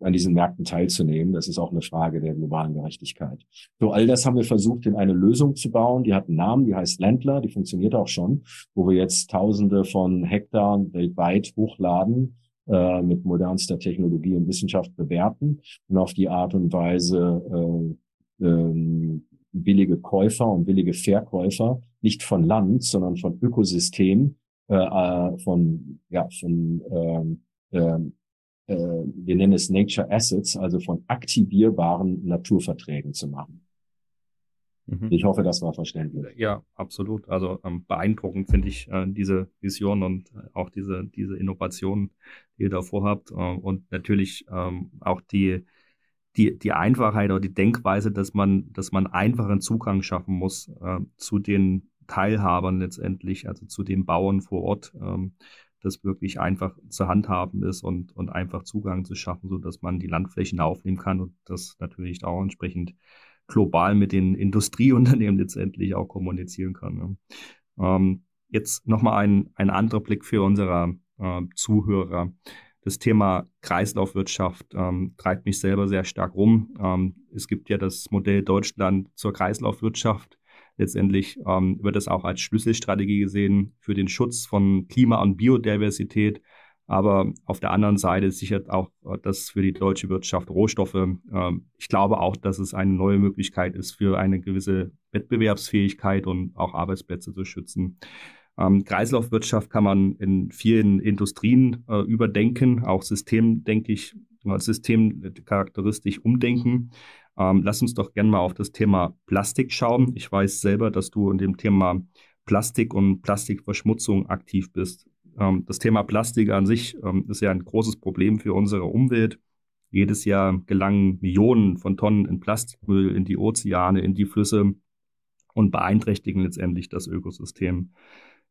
an diesen Märkten teilzunehmen. Das ist auch eine Frage der globalen Gerechtigkeit. So, all das haben wir versucht, in eine Lösung zu bauen. Die hat einen Namen, die heißt Ländler, die funktioniert auch schon, wo wir jetzt Tausende von Hektaren weltweit hochladen, äh, mit modernster Technologie und Wissenschaft bewerten und auf die Art und Weise äh, äh, billige Käufer und billige Verkäufer nicht von Land, sondern von Ökosystem, äh, äh von ja von ähm, äh, wir nennen es Nature Assets, also von aktivierbaren Naturverträgen zu machen. Mhm. Ich hoffe, das war verständlich.
Ja, absolut. Also ähm, beeindruckend finde ich äh, diese Vision und äh, auch diese, diese Innovation, die ihr da vorhabt. Äh, und natürlich ähm, auch die, die, die Einfachheit oder die Denkweise, dass man, dass man einfachen Zugang schaffen muss äh, zu den Teilhabern letztendlich, also zu den Bauern vor Ort. Ähm, das wirklich einfach zu handhaben ist und, und einfach Zugang zu schaffen, so dass man die Landflächen aufnehmen kann und das natürlich auch entsprechend global mit den Industrieunternehmen [LAUGHS] letztendlich auch kommunizieren kann. Ne? Ähm, jetzt nochmal ein, ein anderer Blick für unsere äh, Zuhörer. Das Thema Kreislaufwirtschaft ähm, treibt mich selber sehr stark rum. Ähm, es gibt ja das Modell Deutschland zur Kreislaufwirtschaft Letztendlich ähm, wird das auch als Schlüsselstrategie gesehen für den Schutz von Klima und Biodiversität. Aber auf der anderen Seite sichert auch äh, das für die deutsche Wirtschaft Rohstoffe. Ähm, ich glaube auch, dass es eine neue Möglichkeit ist, für eine gewisse Wettbewerbsfähigkeit und auch Arbeitsplätze zu schützen. Ähm, Kreislaufwirtschaft kann man in vielen Industrien äh, überdenken, auch System, denke ich, systemcharakteristisch umdenken. Ähm, lass uns doch gerne mal auf das Thema Plastik schauen. Ich weiß selber, dass du in dem Thema Plastik und Plastikverschmutzung aktiv bist. Ähm, das Thema Plastik an sich ähm, ist ja ein großes Problem für unsere Umwelt. Jedes Jahr gelangen Millionen von Tonnen in Plastikmüll in die Ozeane, in die Flüsse und beeinträchtigen letztendlich das Ökosystem.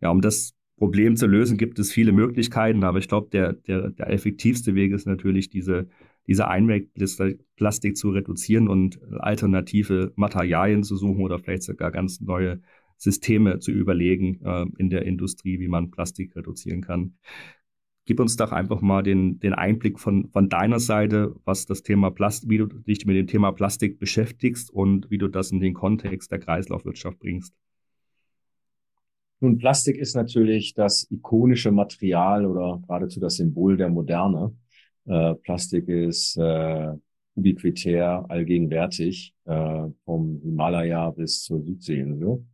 Ja, um das Problem zu lösen, gibt es viele Möglichkeiten, aber ich glaube, der, der, der effektivste Weg ist natürlich diese diese Einwegplastik zu reduzieren und alternative Materialien zu suchen oder vielleicht sogar ganz neue Systeme zu überlegen äh, in der Industrie, wie man Plastik reduzieren kann. Gib uns doch einfach mal den, den Einblick von, von deiner Seite, was das Thema Plastik, wie du dich mit dem Thema Plastik beschäftigst und wie du das in den Kontext der Kreislaufwirtschaft bringst.
Nun, Plastik ist natürlich das ikonische Material oder geradezu das Symbol der Moderne. Äh, Plastik ist äh, ubiquitär, allgegenwärtig, äh, vom Himalaya bis zur Südseeinsel.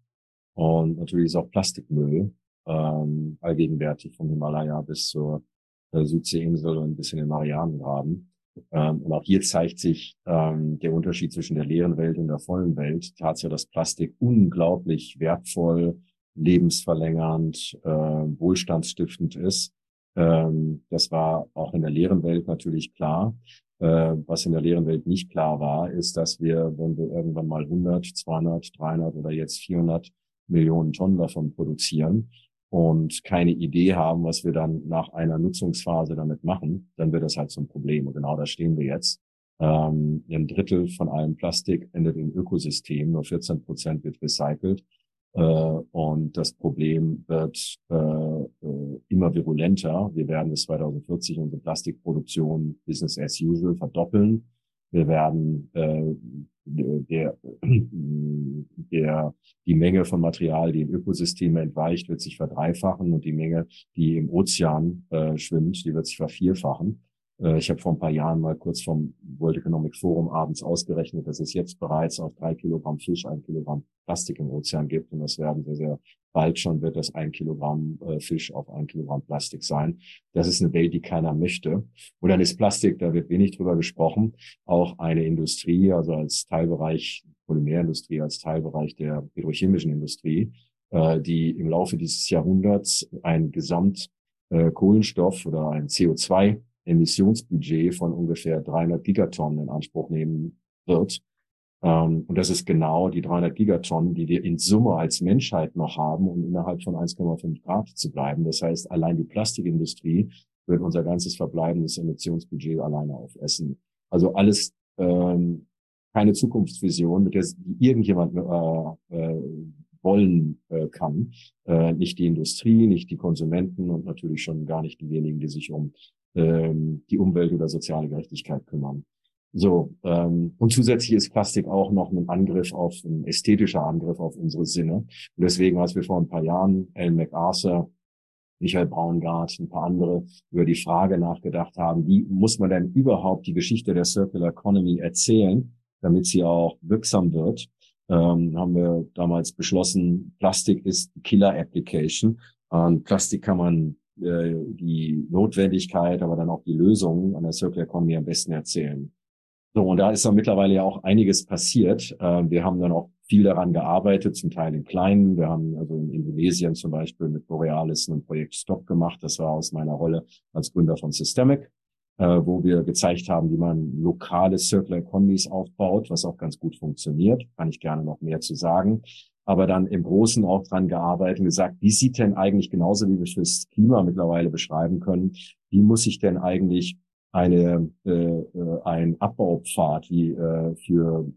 Und natürlich ist auch Plastikmüll ähm, allgegenwärtig vom Himalaya bis zur äh, Südseeinsel und bis in den Marianengraben. Ähm, und auch hier zeigt sich ähm, der Unterschied zwischen der leeren Welt und der vollen Welt. Tatsache, dass Plastik unglaublich wertvoll, lebensverlängernd, äh, wohlstandsstiftend ist. Ähm, das war auch in der leeren Welt natürlich klar. Äh, was in der leeren Welt nicht klar war, ist, dass wir, wenn wir irgendwann mal 100, 200, 300 oder jetzt 400 Millionen Tonnen davon produzieren, und keine Idee haben, was wir dann nach einer Nutzungsphase damit machen, dann wird das halt zum Problem. Und genau da stehen wir jetzt. Ähm, ein Drittel von allem Plastik endet im Ökosystem, nur 14 Prozent wird recycelt. Äh, und das Problem wird äh, äh, immer virulenter. Wir werden bis 2040 unsere Plastikproduktion Business as usual verdoppeln. Wir werden der, der, die Menge von Material, die in Ökosysteme entweicht, wird sich verdreifachen und die Menge, die im Ozean schwimmt, die wird sich vervierfachen. Äh, ich habe vor ein paar Jahren mal kurz vom World Economic Forum abends ausgerechnet, dass es jetzt bereits auf drei Kilogramm Fisch ein Kilogramm Plastik im Ozean gibt. Und das werden sehr, sehr bald schon wird das ein Kilogramm äh, Fisch auf ein Kilogramm Plastik sein. Das ist eine Welt, die keiner möchte. Und dann ist Plastik, da wird wenig drüber gesprochen, auch eine Industrie, also als Teilbereich Polymerindustrie, als Teilbereich der petrochemischen Industrie, äh, die im Laufe dieses Jahrhunderts ein Gesamt Kohlenstoff oder ein CO2 Emissionsbudget von ungefähr 300 Gigatonnen in Anspruch nehmen wird. Ähm, und das ist genau die 300 Gigatonnen, die wir in Summe als Menschheit noch haben, um innerhalb von 1,5 Grad zu bleiben. Das heißt, allein die Plastikindustrie wird unser ganzes verbleibendes Emissionsbudget alleine aufessen. Also alles ähm, keine Zukunftsvision, mit der irgendjemand äh, äh, wollen äh, kann. Äh, nicht die Industrie, nicht die Konsumenten und natürlich schon gar nicht diejenigen, die sich um ähm, die Umwelt oder soziale Gerechtigkeit kümmern. So, ähm, und zusätzlich ist Plastik auch noch ein Angriff auf, ein ästhetischer Angriff auf unsere Sinne. Und deswegen, als wir vor ein paar Jahren Alan MacArthur, Michael Braungart, ein paar andere über die Frage nachgedacht haben, wie muss man denn überhaupt die Geschichte der Circular Economy erzählen, damit sie auch wirksam wird, ähm, haben wir damals beschlossen, Plastik ist Killer Application. Und Plastik kann man äh, die Notwendigkeit, aber dann auch die Lösungen an der Circular Economy am besten erzählen. So, und da ist dann mittlerweile ja auch einiges passiert. Äh, wir haben dann auch viel daran gearbeitet, zum Teil im Kleinen. Wir haben also in Indonesien zum Beispiel mit Borealis ein Projekt Stop gemacht. Das war aus meiner Rolle als Gründer von Systemic, äh, wo wir gezeigt haben, wie man lokale Circular Economies aufbaut, was auch ganz gut funktioniert. Kann ich gerne noch mehr zu sagen aber dann im Großen auch dran gearbeitet und gesagt, wie sieht denn eigentlich genauso wie wir fürs Klima mittlerweile beschreiben können, wie muss sich denn eigentlich eine äh, äh ein Abbaupfad wie äh, für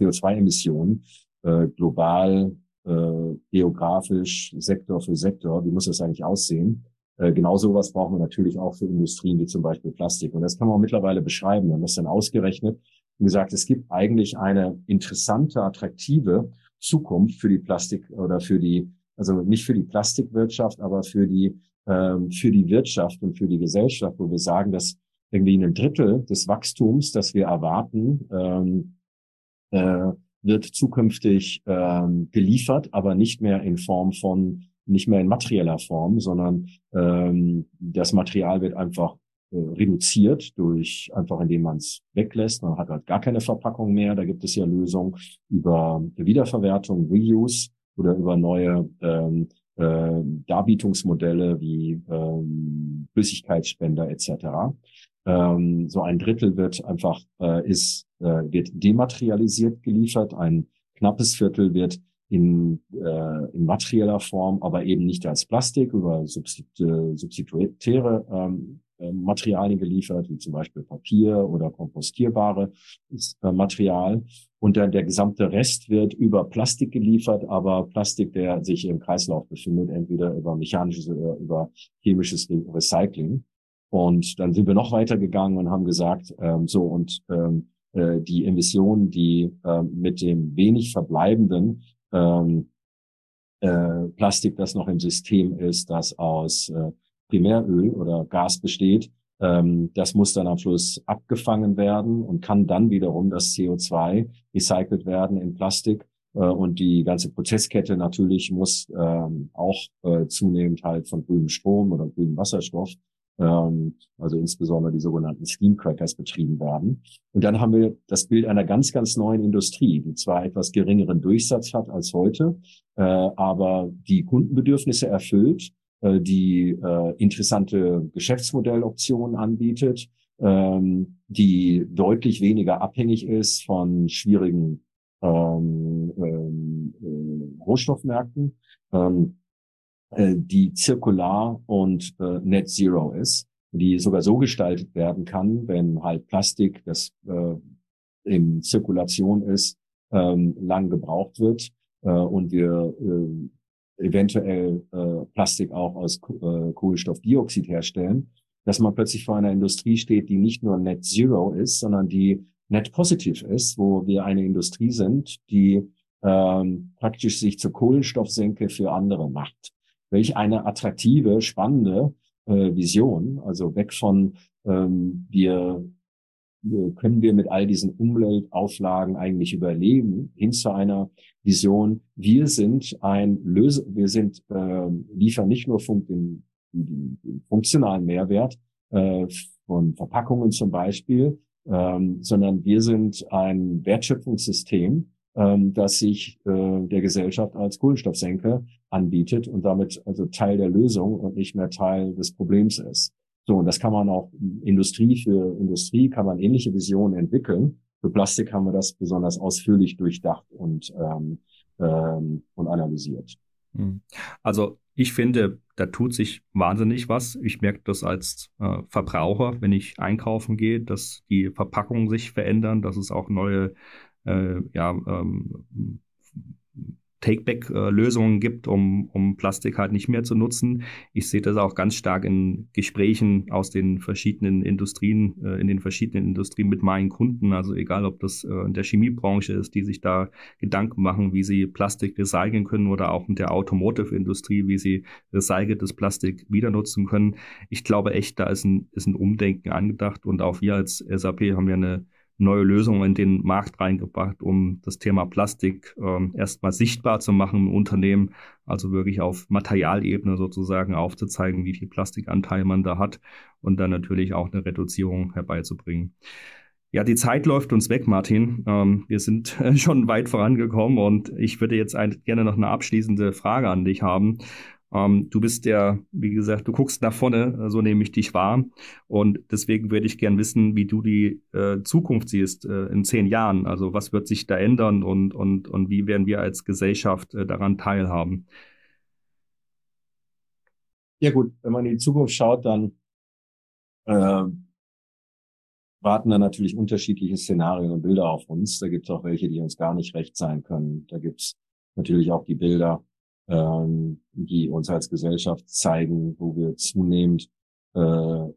CO2-Emissionen äh, global, äh, geografisch, Sektor für Sektor, wie muss das eigentlich aussehen? Äh, genau sowas brauchen wir natürlich auch für Industrien wie zum Beispiel Plastik. Und das kann man mittlerweile beschreiben. Wir haben das dann ausgerechnet und gesagt, es gibt eigentlich eine interessante, attraktive Zukunft für die Plastik oder für die, also nicht für die Plastikwirtschaft, aber für die, ähm, für die Wirtschaft und für die Gesellschaft, wo wir sagen, dass irgendwie ein Drittel des Wachstums, das wir erwarten, ähm, äh, wird zukünftig ähm, geliefert, aber nicht mehr in Form von, nicht mehr in materieller Form, sondern ähm, das Material wird einfach reduziert durch einfach indem man es weglässt. Man hat halt gar keine Verpackung mehr. Da gibt es ja Lösungen über Wiederverwertung, Reuse oder über neue ähm, äh, Darbietungsmodelle wie ähm, Flüssigkeitsspender etc. Ähm, so ein Drittel wird einfach äh, ist äh, wird dematerialisiert geliefert. Ein knappes Viertel wird in, äh, in materieller Form, aber eben nicht als Plastik über substitutäre ähm, äh, Materialien geliefert, wie zum Beispiel Papier oder kompostierbare äh, Material. Und dann der gesamte Rest wird über Plastik geliefert, aber Plastik, der sich im Kreislauf befindet, entweder über mechanisches oder über chemisches Recycling. Und dann sind wir noch weiter gegangen und haben gesagt, ähm, so und ähm, äh, die Emissionen, die äh, mit dem wenig verbleibenden ähm, äh, Plastik, das noch im System ist, das aus äh, Primäröl oder Gas besteht, ähm, das muss dann am Schluss abgefangen werden und kann dann wiederum das CO2 recycelt werden in Plastik Äh, und die ganze Prozesskette natürlich muss ähm, auch äh, zunehmend halt von grünem Strom oder grünem Wasserstoff, ähm, also insbesondere die sogenannten Steamcrackers betrieben werden. Und dann haben wir das Bild einer ganz, ganz neuen Industrie, die zwar etwas geringeren Durchsatz hat als heute, äh, aber die Kundenbedürfnisse erfüllt, äh, die äh, interessante Geschäftsmodelloptionen anbietet, ähm, die deutlich weniger abhängig ist von schwierigen ähm, ähm, äh, Rohstoffmärkten, ähm, äh, die zirkular und äh, net zero ist, die sogar so gestaltet werden kann, wenn halt Plastik, das äh, in Zirkulation ist, ähm, lang gebraucht wird äh, und wir äh, eventuell äh, Plastik auch aus äh, Kohlenstoffdioxid herstellen, dass man plötzlich vor einer Industrie steht, die nicht nur net zero ist, sondern die net positiv ist, wo wir eine Industrie sind, die ähm, praktisch sich zur Kohlenstoffsenke für andere macht. Welch eine attraktive, spannende äh, Vision. Also weg von ähm, wir können wir mit all diesen Umweltauflagen eigentlich überleben, hin zu einer Vision, wir sind ein Löse, wir sind, äh, liefern nicht nur fun den, den, den funktionalen Mehrwert äh, von Verpackungen zum Beispiel, ähm, sondern wir sind ein Wertschöpfungssystem, ähm, das sich äh, der Gesellschaft als Kohlenstoffsenke anbietet und damit also Teil der Lösung und nicht mehr Teil des Problems ist. So, und das kann man auch Industrie für Industrie kann man ähnliche Visionen entwickeln. Für Plastik haben wir das besonders ausführlich durchdacht und, ähm, ähm, und analysiert.
Hm. Also ich finde, da tut sich wahnsinnig was. Ich merke das als äh, Verbraucher, wenn ich einkaufen gehe, dass die Verpackungen sich verändern, dass es auch neue äh, ja, ähm, Take-Back-Lösungen gibt, um, um Plastik halt nicht mehr zu nutzen. Ich sehe das auch ganz stark in Gesprächen aus den verschiedenen Industrien, äh, in den verschiedenen Industrien mit meinen Kunden. Also egal, ob das äh, in der Chemiebranche ist, die sich da Gedanken machen, wie sie Plastik recyceln können oder auch in der Automotive-Industrie, wie sie recyceltes Plastik wieder nutzen können. Ich glaube echt, da ist ein, ist ein Umdenken angedacht und auch wir als SAP haben ja eine neue Lösungen in den Markt reingebracht, um das Thema Plastik ähm, erstmal sichtbar zu machen im Unternehmen, also wirklich auf Materialebene sozusagen aufzuzeigen, wie viel Plastikanteil man da hat und dann natürlich auch eine Reduzierung herbeizubringen. Ja, die Zeit läuft uns weg, Martin. Ähm, wir sind [LAUGHS] schon weit vorangekommen und ich würde jetzt gerne noch eine abschließende Frage an dich haben. Ähm, du bist der, wie gesagt, du guckst nach vorne, so nehme ich dich wahr. Und deswegen würde ich gern wissen, wie du die äh, Zukunft siehst äh, in zehn Jahren. Also was wird sich da ändern und, und, und wie werden wir als Gesellschaft äh, daran teilhaben?
Ja gut, wenn man in die Zukunft schaut, dann äh, warten da natürlich unterschiedliche Szenarien und Bilder auf uns. Da gibt es auch welche, die uns gar nicht recht sein können. Da gibt es natürlich auch die Bilder, ähm, die uns als Gesellschaft zeigen, wo wir zunehmend äh,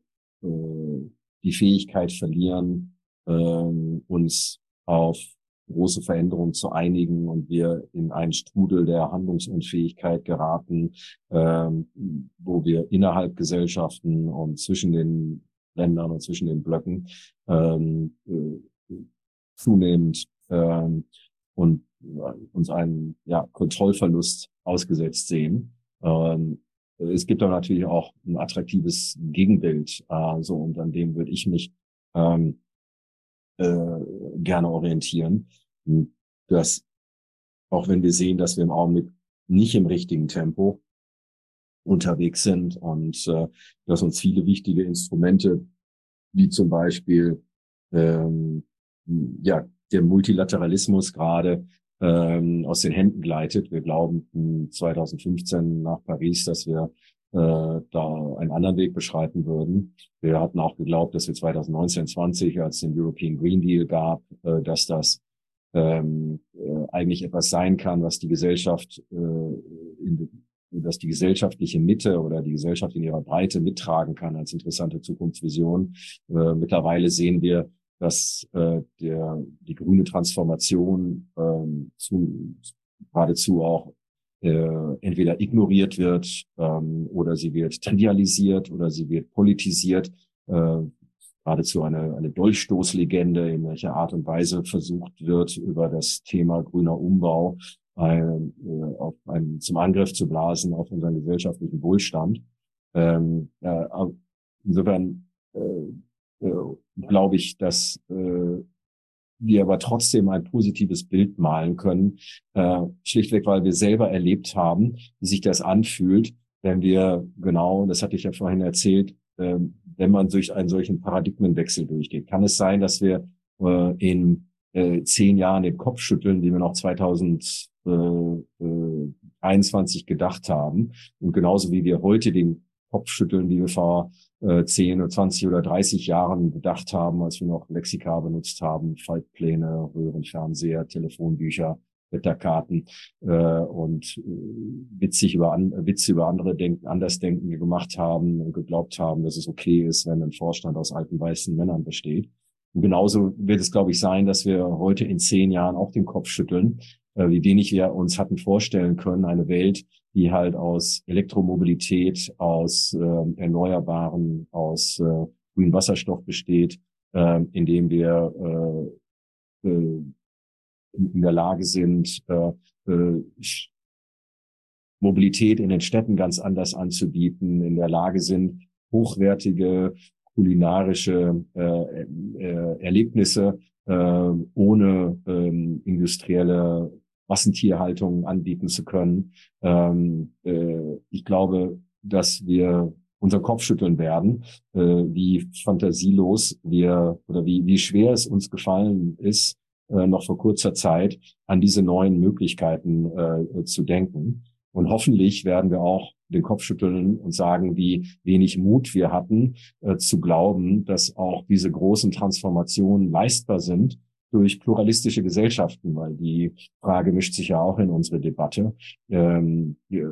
äh, die Fähigkeit verlieren, äh, uns auf große Veränderungen zu einigen und wir in einen Strudel der Handlungsunfähigkeit geraten, ähm, wo wir innerhalb Gesellschaften und zwischen den Ländern und zwischen den Blöcken ähm, äh, zunehmend ähm, und uns einen ja, Kontrollverlust ausgesetzt sehen. Ähm, es gibt aber natürlich auch ein attraktives Gegenbild, äh, so und an dem würde ich mich ähm, äh, gerne orientieren. Dass auch wenn wir sehen, dass wir im Augenblick nicht im richtigen Tempo unterwegs sind und äh, dass uns viele wichtige Instrumente wie zum Beispiel ähm, ja der Multilateralismus gerade ähm, aus den Händen gleitet. Wir glauben 2015 nach Paris, dass wir äh, da einen anderen Weg beschreiten würden. Wir hatten auch geglaubt, dass wir 2019, 20, als den European Green Deal gab, äh, dass das ähm, äh, eigentlich etwas sein kann, was die Gesellschaft, äh, in, dass die gesellschaftliche Mitte oder die Gesellschaft in ihrer Breite mittragen kann als interessante Zukunftsvision. Äh, mittlerweile sehen wir, dass äh, der, die grüne Transformation ähm, zu, geradezu auch äh, entweder ignoriert wird ähm, oder sie wird trivialisiert oder sie wird politisiert. Äh, geradezu eine, eine Dolchstoßlegende, in welcher Art und Weise versucht wird, über das Thema grüner Umbau ein, äh, auf einen, zum Angriff zu blasen auf unseren gesellschaftlichen Wohlstand. Ähm, äh, insofern äh, äh, glaube ich, dass äh, wir aber trotzdem ein positives Bild malen können, äh, schlichtweg, weil wir selber erlebt haben, wie sich das anfühlt, wenn wir genau, das hatte ich ja vorhin erzählt, äh, wenn man durch einen solchen Paradigmenwechsel durchgeht. Kann es sein, dass wir äh, in äh, zehn Jahren den Kopf schütteln, wie wir noch 2021 gedacht haben. Und genauso wie wir heute den Kopf schütteln, wie wir vor äh, 10 oder 20 oder 30 Jahren gedacht haben, als wir noch Lexika benutzt haben, Faltpläne, Röhrenfernseher, Telefonbücher, Wetterkarten äh, und äh, witzig über an, Witze über andere denken, anders denken gemacht haben und geglaubt haben, dass es okay ist, wenn ein Vorstand aus alten weißen Männern besteht. Und genauso wird es, glaube ich, sein, dass wir heute in zehn Jahren auch den Kopf schütteln, wie wenig wir uns hatten vorstellen können, eine Welt, die halt aus Elektromobilität, aus äh, Erneuerbaren, aus äh, grünem Wasserstoff besteht, äh, indem wir äh, äh, in der Lage sind, äh, äh, Mobilität in den Städten ganz anders anzubieten, in der Lage sind, hochwertige kulinarische äh, äh, Erlebnisse äh, ohne ähm, industrielle Massentierhaltung anbieten zu können. Ähm, äh, ich glaube, dass wir unser Kopf schütteln werden, äh, wie fantasielos wir oder wie, wie schwer es uns gefallen ist, äh, noch vor kurzer Zeit an diese neuen Möglichkeiten äh, zu denken. Und hoffentlich werden wir auch den Kopf schütteln und sagen, wie wenig Mut wir hatten, äh, zu glauben, dass auch diese großen Transformationen leistbar sind durch pluralistische Gesellschaften, weil die Frage mischt sich ja auch in unsere Debatte. Ähm, äh,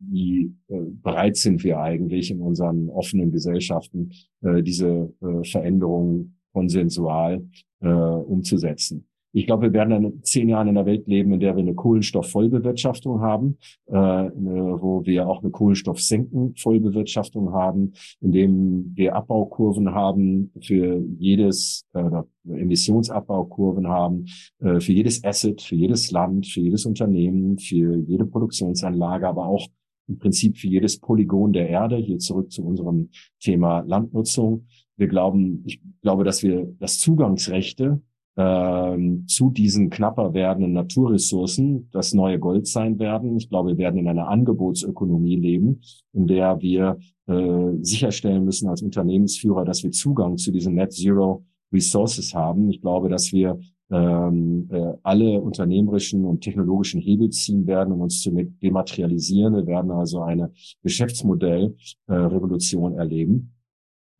wie äh, bereit sind wir eigentlich in unseren offenen Gesellschaften, äh, diese äh, Veränderungen konsensual äh, umzusetzen? Ich glaube, wir werden in zehn Jahren in einer Welt leben, in der wir eine Kohlenstoffvollbewirtschaftung haben, äh, wo wir auch eine Kohlenstoffsenkenvollbewirtschaftung haben, in dem wir Abbaukurven haben für jedes, äh, Emissionsabbaukurven haben, äh, für jedes Asset, für jedes Land, für jedes Unternehmen, für jede Produktionsanlage, aber auch im Prinzip für jedes Polygon der Erde. Hier zurück zu unserem Thema Landnutzung. Wir glauben, ich glaube, dass wir das Zugangsrechte ähm, zu diesen knapper werdenden Naturressourcen das neue Gold sein werden. Ich glaube, wir werden in einer Angebotsökonomie leben, in der wir äh, sicherstellen müssen als Unternehmensführer, dass wir Zugang zu diesen Net Zero Resources haben. Ich glaube, dass wir ähm, äh, alle unternehmerischen und technologischen Hebel ziehen werden, um uns zu dematerialisieren. Wir werden also eine Geschäftsmodellrevolution äh, erleben.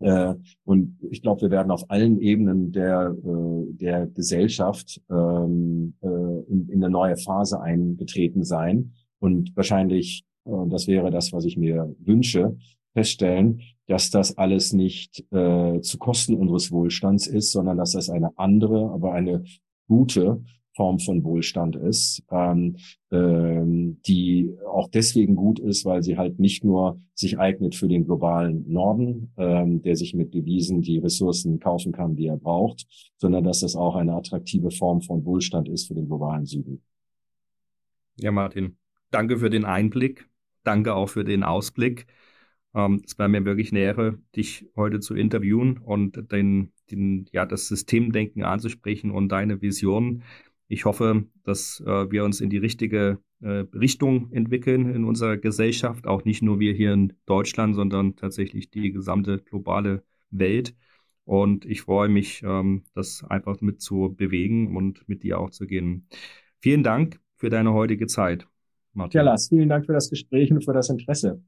Äh, und ich glaube, wir werden auf allen Ebenen der, äh, der Gesellschaft ähm, äh, in, in eine neue Phase eingetreten sein. Und wahrscheinlich, äh, das wäre das, was ich mir wünsche, feststellen, dass das alles nicht äh, zu Kosten unseres Wohlstands ist, sondern dass das eine andere, aber eine gute Form von Wohlstand ist, ähm, ähm, die auch deswegen gut ist, weil sie halt nicht nur sich eignet für den globalen Norden, ähm, der sich mit Devisen die Ressourcen kaufen kann, die er braucht, sondern dass das auch eine attraktive Form von Wohlstand ist für den globalen Süden.
Ja, Martin, danke für den Einblick. Danke auch für den Ausblick. Ähm, es war mir wirklich eine dich heute zu interviewen und den, den, ja, das Systemdenken anzusprechen und deine Vision ich hoffe, dass äh, wir uns in die richtige äh, Richtung entwickeln in unserer Gesellschaft, auch nicht nur wir hier in Deutschland, sondern tatsächlich die gesamte globale Welt. Und ich freue mich, ähm, das einfach mit zu bewegen und mit dir auch zu gehen. Vielen Dank für deine heutige Zeit,
Martin. Ja, Lars, vielen Dank für das Gespräch und für das Interesse.